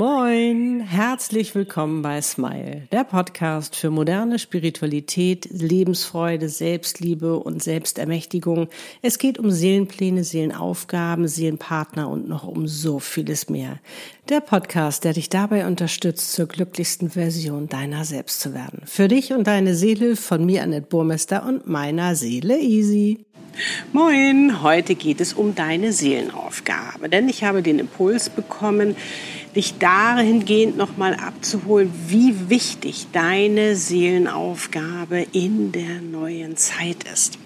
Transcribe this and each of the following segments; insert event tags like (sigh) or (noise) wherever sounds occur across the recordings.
Moin, herzlich willkommen bei Smile, der Podcast für moderne Spiritualität, Lebensfreude, Selbstliebe und Selbstermächtigung. Es geht um Seelenpläne, Seelenaufgaben, Seelenpartner und noch um so vieles mehr. Der Podcast, der dich dabei unterstützt, zur glücklichsten Version deiner selbst zu werden. Für dich und deine Seele von mir, Annette Burmester und meiner Seele Easy. Moin, heute geht es um deine Seelenaufgabe, denn ich habe den Impuls bekommen, dich dahingehend nochmal abzuholen, wie wichtig deine Seelenaufgabe in der neuen Zeit ist.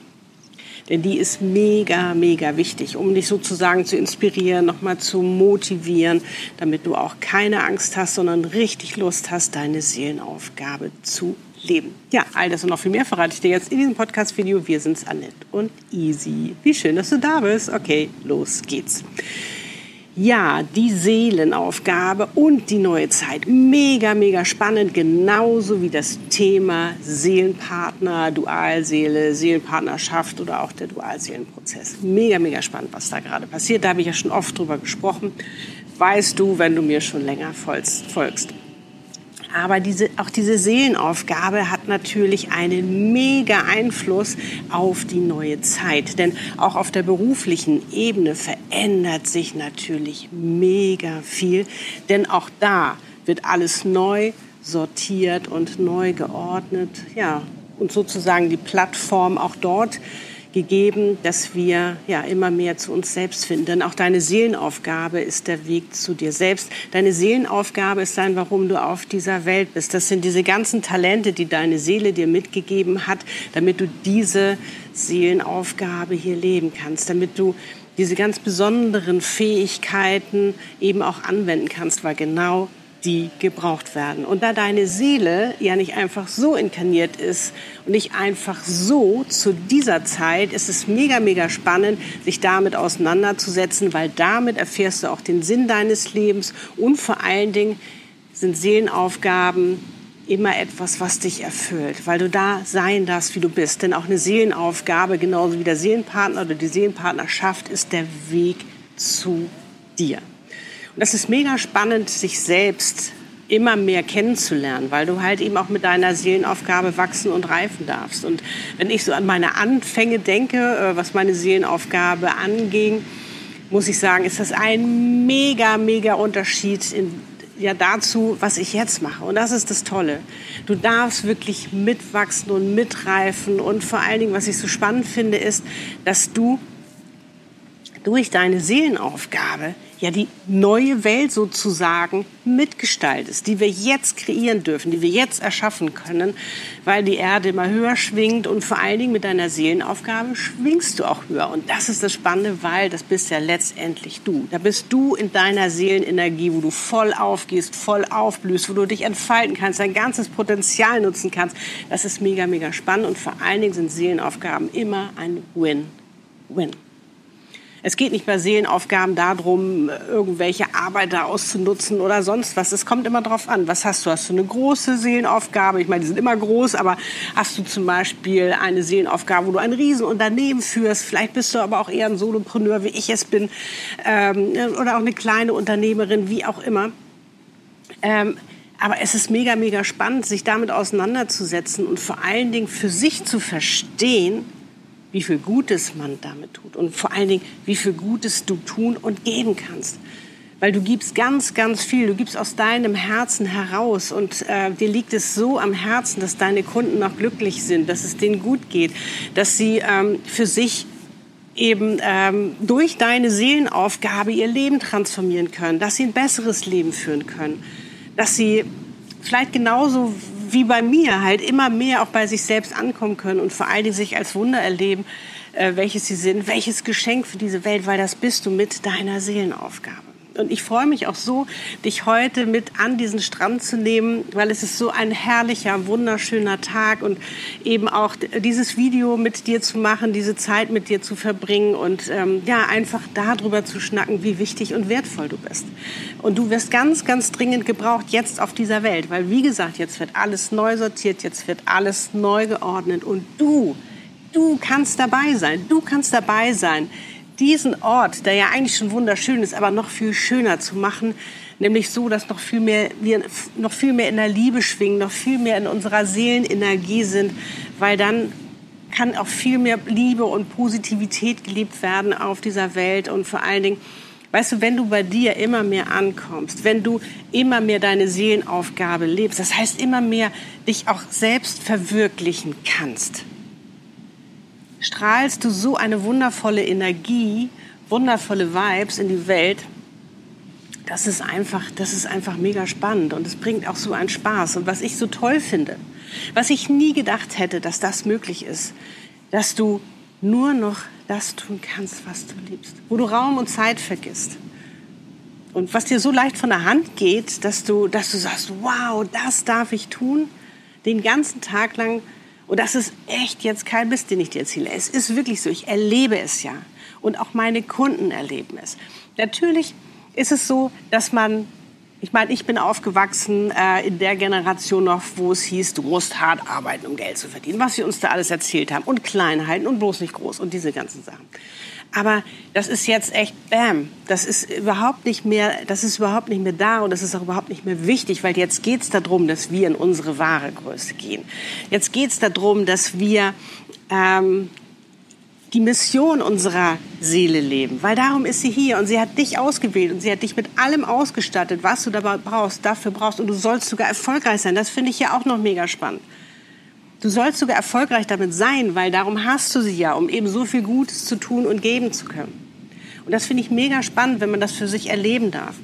Denn die ist mega, mega wichtig, um dich sozusagen zu inspirieren, nochmal zu motivieren, damit du auch keine Angst hast, sondern richtig Lust hast, deine Seelenaufgabe zu leben. Ja, all das und noch viel mehr verrate ich dir jetzt in diesem Podcast-Video. Wir sind's, Annette und Easy. Wie schön, dass du da bist. Okay, los geht's. Ja, die Seelenaufgabe und die neue Zeit. Mega, mega spannend, genauso wie das Thema Seelenpartner, Dualseele, Seelenpartnerschaft oder auch der Dualseelenprozess. Mega, mega spannend, was da gerade passiert. Da habe ich ja schon oft drüber gesprochen. Weißt du, wenn du mir schon länger folgst. Aber diese, auch diese Seelenaufgabe hat natürlich einen mega Einfluss auf die neue Zeit. Denn auch auf der beruflichen Ebene verändert sich natürlich mega viel. Denn auch da wird alles neu sortiert und neu geordnet. Ja, und sozusagen die Plattform auch dort gegeben, dass wir ja immer mehr zu uns selbst finden. Denn auch deine Seelenaufgabe ist der Weg zu dir selbst. Deine Seelenaufgabe ist sein, warum du auf dieser Welt bist. Das sind diese ganzen Talente, die deine Seele dir mitgegeben hat, damit du diese Seelenaufgabe hier leben kannst, damit du diese ganz besonderen Fähigkeiten eben auch anwenden kannst, weil genau die gebraucht werden. Und da deine Seele ja nicht einfach so inkarniert ist und nicht einfach so zu dieser Zeit, ist es mega, mega spannend, sich damit auseinanderzusetzen, weil damit erfährst du auch den Sinn deines Lebens und vor allen Dingen sind Seelenaufgaben immer etwas, was dich erfüllt, weil du da sein darfst, wie du bist. Denn auch eine Seelenaufgabe, genauso wie der Seelenpartner oder die Seelenpartnerschaft, ist der Weg zu dir. Das ist mega spannend, sich selbst immer mehr kennenzulernen, weil du halt eben auch mit deiner Seelenaufgabe wachsen und reifen darfst. Und wenn ich so an meine Anfänge denke, äh, was meine Seelenaufgabe anging, muss ich sagen, ist das ein mega, mega Unterschied in, ja, dazu, was ich jetzt mache. Und das ist das Tolle. Du darfst wirklich mitwachsen und mitreifen. Und vor allen Dingen, was ich so spannend finde, ist, dass du durch deine Seelenaufgabe ja die neue Welt sozusagen mitgestaltest, die wir jetzt kreieren dürfen, die wir jetzt erschaffen können, weil die Erde immer höher schwingt und vor allen Dingen mit deiner Seelenaufgabe schwingst du auch höher. Und das ist das Spannende, weil das bist ja letztendlich du. Da bist du in deiner Seelenenergie, wo du voll aufgehst, voll aufblühst, wo du dich entfalten kannst, dein ganzes Potenzial nutzen kannst. Das ist mega, mega spannend und vor allen Dingen sind Seelenaufgaben immer ein Win-Win. Es geht nicht bei Seelenaufgaben darum, irgendwelche Arbeiter auszunutzen oder sonst was. Es kommt immer darauf an, was hast du? Hast du eine große Seelenaufgabe? Ich meine, die sind immer groß, aber hast du zum Beispiel eine Seelenaufgabe, wo du ein Riesenunternehmen führst? Vielleicht bist du aber auch eher ein Solopreneur, wie ich es bin, ähm, oder auch eine kleine Unternehmerin, wie auch immer. Ähm, aber es ist mega, mega spannend, sich damit auseinanderzusetzen und vor allen Dingen für sich zu verstehen, wie viel Gutes man damit tut und vor allen Dingen, wie viel Gutes du tun und geben kannst. Weil du gibst ganz, ganz viel. Du gibst aus deinem Herzen heraus und äh, dir liegt es so am Herzen, dass deine Kunden noch glücklich sind, dass es denen gut geht, dass sie ähm, für sich eben ähm, durch deine Seelenaufgabe ihr Leben transformieren können, dass sie ein besseres Leben führen können, dass sie vielleicht genauso wie bei mir halt immer mehr auch bei sich selbst ankommen können und vor allen Dingen sich als Wunder erleben, äh, welches sie sind, welches Geschenk für diese Welt, weil das bist du mit deiner Seelenaufgabe. Und ich freue mich auch so, dich heute mit an diesen Strand zu nehmen, weil es ist so ein herrlicher, wunderschöner Tag und eben auch dieses Video mit dir zu machen, diese Zeit mit dir zu verbringen und ähm, ja, einfach darüber zu schnacken, wie wichtig und wertvoll du bist. Und du wirst ganz, ganz dringend gebraucht jetzt auf dieser Welt, weil wie gesagt, jetzt wird alles neu sortiert, jetzt wird alles neu geordnet und du, du kannst dabei sein, du kannst dabei sein diesen Ort, der ja eigentlich schon wunderschön ist, aber noch viel schöner zu machen, nämlich so, dass noch viel mehr, wir noch viel mehr in der Liebe schwingen, noch viel mehr in unserer Seelenenergie sind, weil dann kann auch viel mehr Liebe und Positivität gelebt werden auf dieser Welt und vor allen Dingen, weißt du, wenn du bei dir immer mehr ankommst, wenn du immer mehr deine Seelenaufgabe lebst, das heißt immer mehr dich auch selbst verwirklichen kannst, strahlst du so eine wundervolle Energie, wundervolle Vibes in die Welt. Das ist einfach, das ist einfach mega spannend und es bringt auch so einen Spaß. Und was ich so toll finde, was ich nie gedacht hätte, dass das möglich ist, dass du nur noch das tun kannst, was du liebst, wo du Raum und Zeit vergisst. Und was dir so leicht von der Hand geht, dass du, dass du sagst, wow, das darf ich tun, den ganzen Tag lang und das ist echt jetzt kein Mist, den ich dir erzähle. Es ist wirklich so. Ich erlebe es ja. Und auch meine Kunden erleben es. Natürlich ist es so, dass man, ich meine, ich bin aufgewachsen äh, in der Generation noch, wo es hieß, du musst hart arbeiten, um Geld zu verdienen. Was wir uns da alles erzählt haben. Und klein halten und bloß nicht groß und diese ganzen Sachen. Aber das ist jetzt echt Bam. Das ist überhaupt nicht mehr, das ist überhaupt nicht mehr da und das ist auch überhaupt nicht mehr wichtig, weil jetzt geht es darum, dass wir in unsere wahre Größe gehen. Jetzt geht es darum, dass wir ähm, die Mission unserer Seele leben, weil darum ist sie hier und sie hat dich ausgewählt und sie hat dich mit allem ausgestattet, was du dabei brauchst, dafür brauchst und du sollst sogar erfolgreich sein. Das finde ich ja auch noch mega spannend. Du sollst sogar erfolgreich damit sein, weil darum hast du sie ja, um eben so viel Gutes zu tun und geben zu können. Und das finde ich mega spannend, wenn man das für sich erleben darf.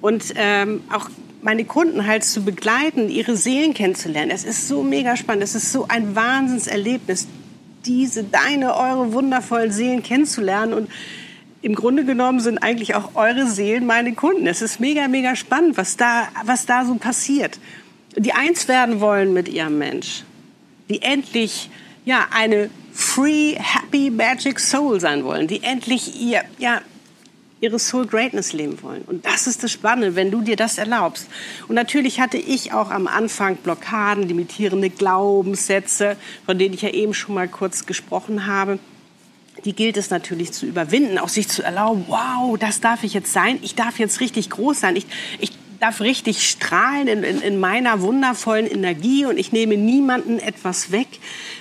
Und ähm, auch meine Kunden halt zu begleiten, ihre Seelen kennenzulernen. Es ist so mega spannend. Es ist so ein Wahnsinnserlebnis, diese, deine, eure wundervollen Seelen kennenzulernen. Und im Grunde genommen sind eigentlich auch eure Seelen meine Kunden. Es ist mega, mega spannend, was da, was da so passiert. Die eins werden wollen mit ihrem Mensch die endlich ja eine free, happy, magic Soul sein wollen, die endlich ihr ja ihre Soul Greatness leben wollen. Und das ist das Spannende, wenn du dir das erlaubst. Und natürlich hatte ich auch am Anfang Blockaden, limitierende Glaubenssätze, von denen ich ja eben schon mal kurz gesprochen habe. Die gilt es natürlich zu überwinden, auch sich zu erlauben, wow, das darf ich jetzt sein, ich darf jetzt richtig groß sein, ich, ich darf richtig strahlen in, in, in, meiner wundervollen Energie und ich nehme niemanden etwas weg,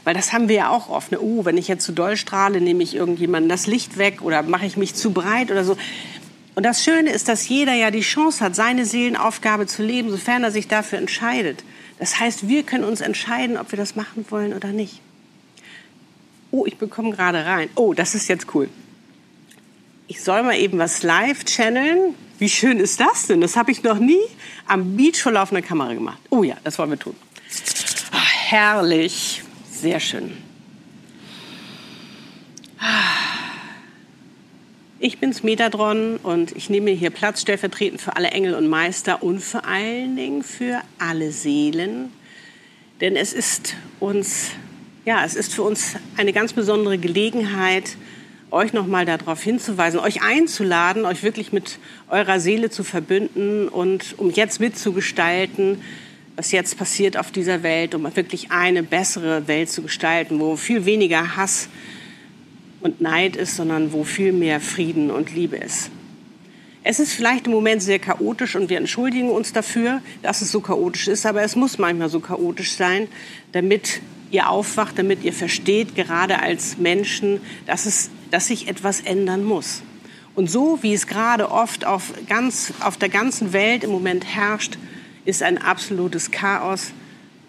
weil das haben wir ja auch oft. Ne? Oh, wenn ich jetzt zu doll strahle, nehme ich irgendjemanden das Licht weg oder mache ich mich zu breit oder so. Und das Schöne ist, dass jeder ja die Chance hat, seine Seelenaufgabe zu leben, sofern er sich dafür entscheidet. Das heißt, wir können uns entscheiden, ob wir das machen wollen oder nicht. Oh, ich bekomme gerade rein. Oh, das ist jetzt cool. Ich soll mal eben was live channeln. Wie schön ist das denn? Das habe ich noch nie am Beach vor laufender Kamera gemacht. Oh ja, das wollen wir tun. Ach, herrlich. Sehr schön. Ich bin's Metadron und ich nehme hier Platz stellvertretend für alle Engel und Meister und vor allen Dingen für alle Seelen. Denn es ist uns, ja, es ist für uns eine ganz besondere Gelegenheit, euch nochmal darauf hinzuweisen, euch einzuladen, euch wirklich mit eurer Seele zu verbünden und um jetzt mitzugestalten, was jetzt passiert auf dieser Welt, um wirklich eine bessere Welt zu gestalten, wo viel weniger Hass und Neid ist, sondern wo viel mehr Frieden und Liebe ist. Es ist vielleicht im Moment sehr chaotisch und wir entschuldigen uns dafür, dass es so chaotisch ist, aber es muss manchmal so chaotisch sein, damit ihr aufwacht, damit ihr versteht, gerade als Menschen, dass, es, dass sich etwas ändern muss. Und so wie es gerade oft auf, ganz, auf der ganzen Welt im Moment herrscht, ist ein absolutes Chaos.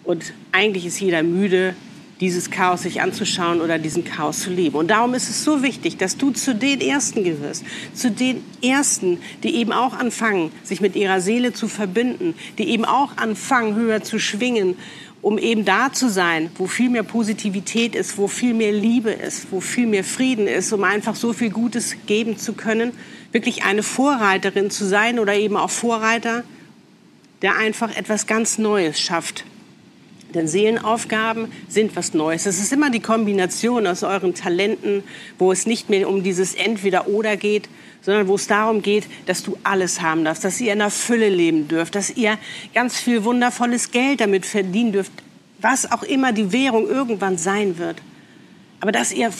Und eigentlich ist jeder müde, dieses Chaos sich anzuschauen oder diesen Chaos zu leben. Und darum ist es so wichtig, dass du zu den Ersten gehörst, zu den Ersten, die eben auch anfangen, sich mit ihrer Seele zu verbinden, die eben auch anfangen, höher zu schwingen um eben da zu sein, wo viel mehr Positivität ist, wo viel mehr Liebe ist, wo viel mehr Frieden ist, um einfach so viel Gutes geben zu können, wirklich eine Vorreiterin zu sein oder eben auch Vorreiter, der einfach etwas ganz Neues schafft. Denn Seelenaufgaben sind was Neues. Es ist immer die Kombination aus euren Talenten, wo es nicht mehr um dieses Entweder-Oder geht, sondern wo es darum geht, dass du alles haben darfst, dass ihr in der Fülle leben dürft, dass ihr ganz viel wundervolles Geld damit verdienen dürft, was auch immer die Währung irgendwann sein wird. Aber dass ihr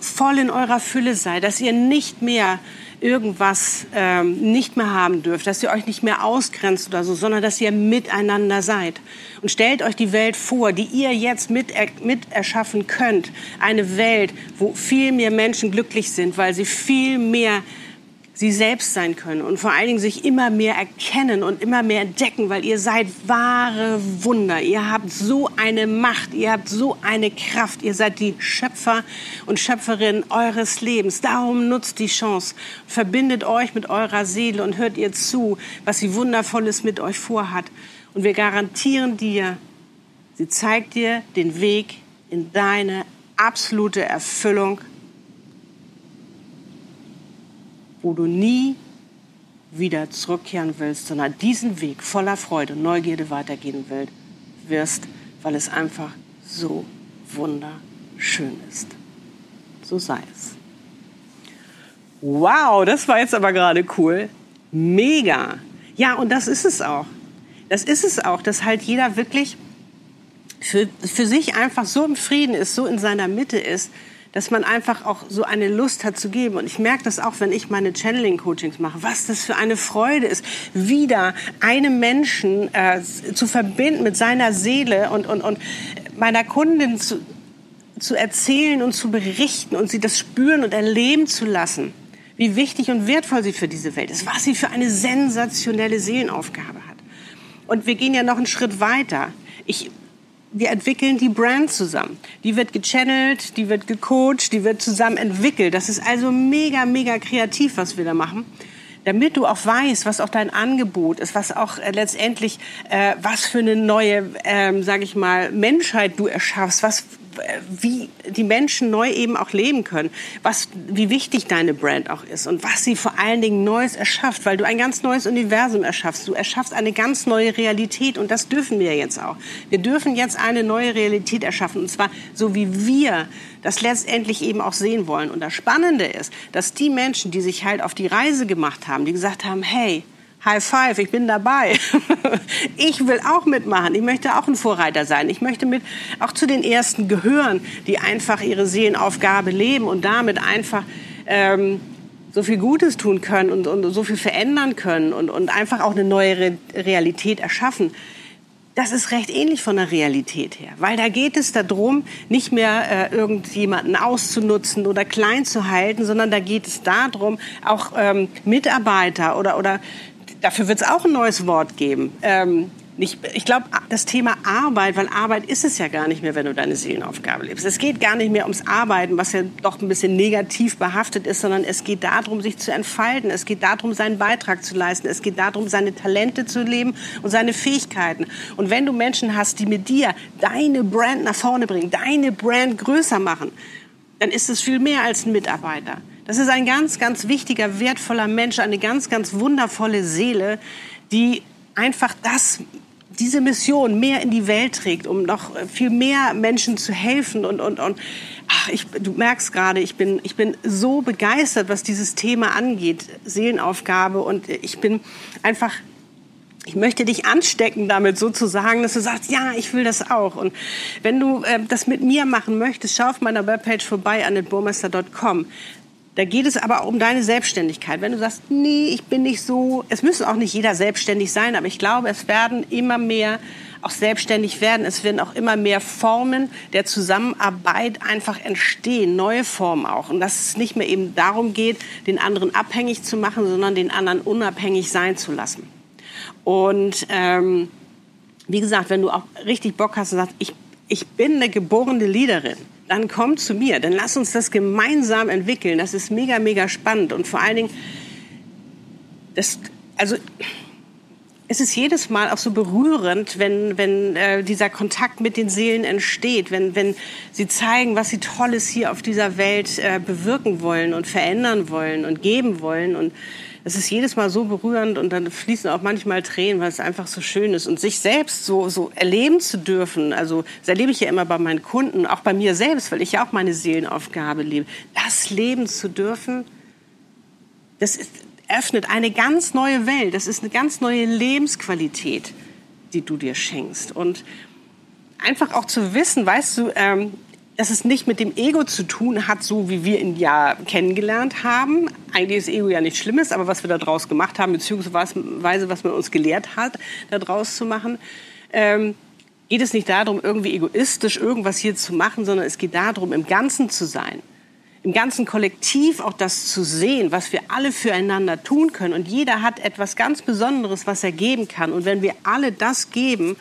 voll in eurer Fülle seid, dass ihr nicht mehr irgendwas ähm, nicht mehr haben dürft, dass ihr euch nicht mehr ausgrenzt oder so, sondern dass ihr miteinander seid. Und stellt euch die Welt vor, die ihr jetzt mit, mit erschaffen könnt. Eine Welt, wo viel mehr Menschen glücklich sind, weil sie viel mehr sie selbst sein können und vor allen Dingen sich immer mehr erkennen und immer mehr entdecken, weil ihr seid wahre Wunder. Ihr habt so eine Macht, ihr habt so eine Kraft. Ihr seid die Schöpfer und Schöpferin eures Lebens. Darum nutzt die Chance, verbindet euch mit eurer Seele und hört ihr zu, was sie wundervolles mit euch vorhat. Und wir garantieren dir, sie zeigt dir den Weg in deine absolute Erfüllung wo du nie wieder zurückkehren willst, sondern diesen Weg voller Freude und Neugierde weitergehen willst, wirst, weil es einfach so wunderschön ist. So sei es. Wow, das war jetzt aber gerade cool. Mega. Ja, und das ist es auch. Das ist es auch, dass halt jeder wirklich für, für sich einfach so im Frieden ist, so in seiner Mitte ist, dass man einfach auch so eine Lust hat zu geben. Und ich merke das auch, wenn ich meine Channeling-Coachings mache, was das für eine Freude ist, wieder einem Menschen äh, zu verbinden mit seiner Seele und, und, und meiner Kundin zu, zu erzählen und zu berichten und sie das spüren und erleben zu lassen, wie wichtig und wertvoll sie für diese Welt ist, was sie für eine sensationelle Seelenaufgabe hat. Und wir gehen ja noch einen Schritt weiter. Ich wir entwickeln die Brand zusammen. Die wird gechannelt, die wird gecoacht, die wird zusammen entwickelt. Das ist also mega, mega kreativ, was wir da machen. Damit du auch weißt, was auch dein Angebot ist, was auch äh, letztendlich, äh, was für eine neue, ähm, sage ich mal, Menschheit du erschaffst, was wie die Menschen neu eben auch leben können, was, wie wichtig deine Brand auch ist und was sie vor allen Dingen Neues erschafft, weil du ein ganz neues Universum erschaffst. Du erschaffst eine ganz neue Realität und das dürfen wir jetzt auch. Wir dürfen jetzt eine neue Realität erschaffen und zwar so, wie wir das letztendlich eben auch sehen wollen. Und das Spannende ist, dass die Menschen, die sich halt auf die Reise gemacht haben, die gesagt haben, hey, High Five, ich bin dabei. (laughs) ich will auch mitmachen. Ich möchte auch ein Vorreiter sein. Ich möchte mit auch zu den Ersten gehören, die einfach ihre Seelenaufgabe leben und damit einfach ähm, so viel Gutes tun können und, und so viel verändern können und, und einfach auch eine neue Re Realität erschaffen. Das ist recht ähnlich von der Realität her, weil da geht es darum, nicht mehr äh, irgendjemanden auszunutzen oder klein zu halten, sondern da geht es darum, auch ähm, Mitarbeiter oder, oder dafür wird es auch ein neues Wort geben. Ähm, nicht, ich glaube, das Thema Arbeit, weil Arbeit ist es ja gar nicht mehr, wenn du deine Seelenaufgabe lebst. Es geht gar nicht mehr ums Arbeiten, was ja doch ein bisschen negativ behaftet ist, sondern es geht darum, sich zu entfalten. Es geht darum, seinen Beitrag zu leisten. Es geht darum, seine Talente zu leben und seine Fähigkeiten. Und wenn du Menschen hast, die mit dir deine Brand nach vorne bringen, deine Brand größer machen, dann ist es viel mehr als ein Mitarbeiter. Das ist ein ganz, ganz wichtiger, wertvoller Mensch, eine ganz, ganz wundervolle Seele, die einfach das diese Mission mehr in die Welt trägt, um noch viel mehr Menschen zu helfen und und und ach, ich, du merkst gerade, ich bin ich bin so begeistert, was dieses Thema angeht, Seelenaufgabe und ich bin einfach ich möchte dich anstecken damit sozusagen, dass du sagst, ja, ich will das auch. Und wenn du äh, das mit mir machen möchtest, schau auf meiner Webpage vorbei, annetburmester.com. Da geht es aber auch um deine Selbstständigkeit. Wenn du sagst, nee, ich bin nicht so, es müssen auch nicht jeder selbstständig sein, aber ich glaube, es werden immer mehr auch selbstständig werden. Es werden auch immer mehr Formen der Zusammenarbeit einfach entstehen, neue Formen auch. Und dass es nicht mehr eben darum geht, den anderen abhängig zu machen, sondern den anderen unabhängig sein zu lassen. Und ähm, wie gesagt, wenn du auch richtig Bock hast und sagst, ich, ich bin eine geborene Leaderin, dann komm zu mir, dann lass uns das gemeinsam entwickeln. Das ist mega, mega spannend und vor allen Dingen, das, also es ist jedes Mal auch so berührend, wenn, wenn äh, dieser Kontakt mit den Seelen entsteht, wenn, wenn sie zeigen, was sie Tolles hier auf dieser Welt äh, bewirken wollen und verändern wollen und geben wollen und es ist jedes Mal so berührend und dann fließen auch manchmal Tränen, weil es einfach so schön ist. Und sich selbst so, so erleben zu dürfen, also das erlebe ich ja immer bei meinen Kunden, auch bei mir selbst, weil ich ja auch meine Seelenaufgabe lebe, das leben zu dürfen, das ist, öffnet eine ganz neue Welt. Das ist eine ganz neue Lebensqualität, die du dir schenkst. Und einfach auch zu wissen, weißt du, ähm, dass es nicht mit dem Ego zu tun hat, so wie wir ihn ja kennengelernt haben. Eigentlich ist Ego ja nichts Schlimmes, aber was wir daraus gemacht haben, beziehungsweise was man uns gelehrt hat, daraus zu machen, ähm, geht es nicht darum, irgendwie egoistisch irgendwas hier zu machen, sondern es geht darum, im Ganzen zu sein. Im ganzen Kollektiv auch das zu sehen, was wir alle füreinander tun können. Und jeder hat etwas ganz Besonderes, was er geben kann. Und wenn wir alle das geben,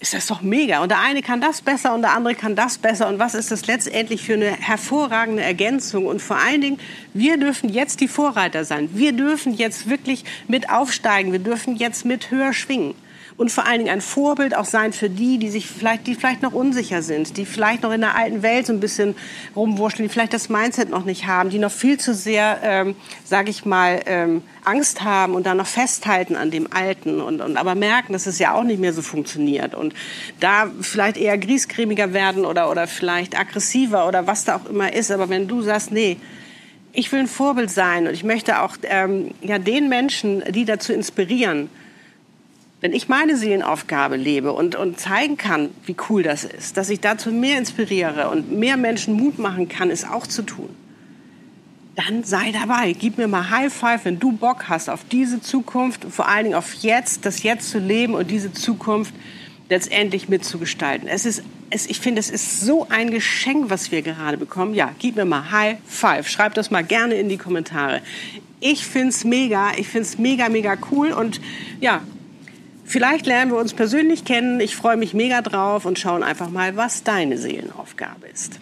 ist das doch mega. Und der eine kann das besser und der andere kann das besser. Und was ist das letztendlich für eine hervorragende Ergänzung? Und vor allen Dingen, wir dürfen jetzt die Vorreiter sein. Wir dürfen jetzt wirklich mit aufsteigen. Wir dürfen jetzt mit höher schwingen und vor allen Dingen ein Vorbild auch sein für die, die sich vielleicht, die vielleicht noch unsicher sind, die vielleicht noch in der alten Welt so ein bisschen rumwurschteln, die vielleicht das Mindset noch nicht haben, die noch viel zu sehr, ähm, sage ich mal, ähm, Angst haben und da noch festhalten an dem Alten und, und aber merken, dass es ja auch nicht mehr so funktioniert und da vielleicht eher griesgrämiger werden oder, oder vielleicht aggressiver oder was da auch immer ist. Aber wenn du sagst, nee, ich will ein Vorbild sein und ich möchte auch ähm, ja, den Menschen, die dazu inspirieren, wenn ich meine Seelenaufgabe lebe und, und zeigen kann, wie cool das ist, dass ich dazu mehr inspiriere und mehr Menschen Mut machen kann, es auch zu tun, dann sei dabei. Gib mir mal High Five, wenn du Bock hast auf diese Zukunft, vor allen Dingen auf jetzt, das Jetzt zu leben und diese Zukunft letztendlich mitzugestalten. Es ist, es, ich finde, es ist so ein Geschenk, was wir gerade bekommen. Ja, gib mir mal High Five. Schreib das mal gerne in die Kommentare. Ich finde es mega, ich finde es mega, mega cool und ja, Vielleicht lernen wir uns persönlich kennen. Ich freue mich mega drauf und schauen einfach mal, was deine Seelenaufgabe ist.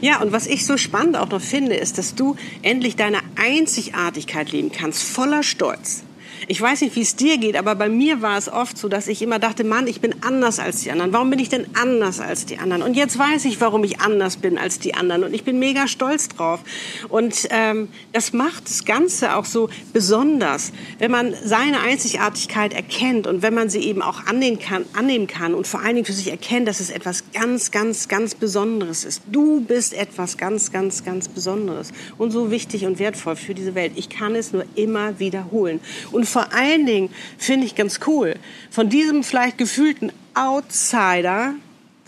Ja, und was ich so spannend auch noch finde, ist, dass du endlich deine Einzigartigkeit leben kannst, voller Stolz. Ich weiß nicht, wie es dir geht, aber bei mir war es oft so, dass ich immer dachte, Mann, ich bin anders als die anderen. Warum bin ich denn anders als die anderen? Und jetzt weiß ich, warum ich anders bin als die anderen. Und ich bin mega stolz drauf. Und ähm, das macht das Ganze auch so besonders, wenn man seine Einzigartigkeit erkennt und wenn man sie eben auch annehmen kann, annehmen kann und vor allen Dingen für sich erkennt, dass es etwas ganz, ganz, ganz Besonderes ist. Du bist etwas ganz, ganz, ganz Besonderes und so wichtig und wertvoll für diese Welt. Ich kann es nur immer wiederholen. Und vor allen Dingen finde ich ganz cool, von diesem vielleicht gefühlten Outsider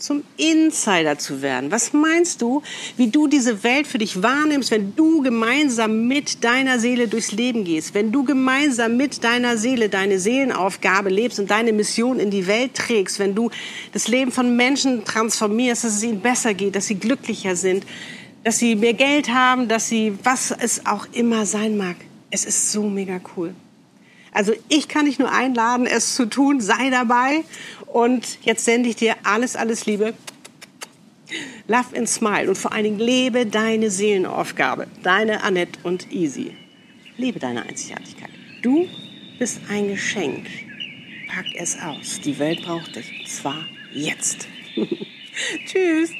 zum Insider zu werden. Was meinst du, wie du diese Welt für dich wahrnimmst, wenn du gemeinsam mit deiner Seele durchs Leben gehst, wenn du gemeinsam mit deiner Seele deine Seelenaufgabe lebst und deine Mission in die Welt trägst, wenn du das Leben von Menschen transformierst, dass es ihnen besser geht, dass sie glücklicher sind, dass sie mehr Geld haben, dass sie was es auch immer sein mag. Es ist so mega cool. Also ich kann dich nur einladen, es zu tun. Sei dabei. Und jetzt sende ich dir alles, alles Liebe. Love and Smile und vor allen Dingen lebe deine Seelenaufgabe. Deine Annette und Easy. Lebe deine Einzigartigkeit. Du bist ein Geschenk. Pack es aus. Die Welt braucht dich. Und zwar jetzt. (laughs) Tschüss.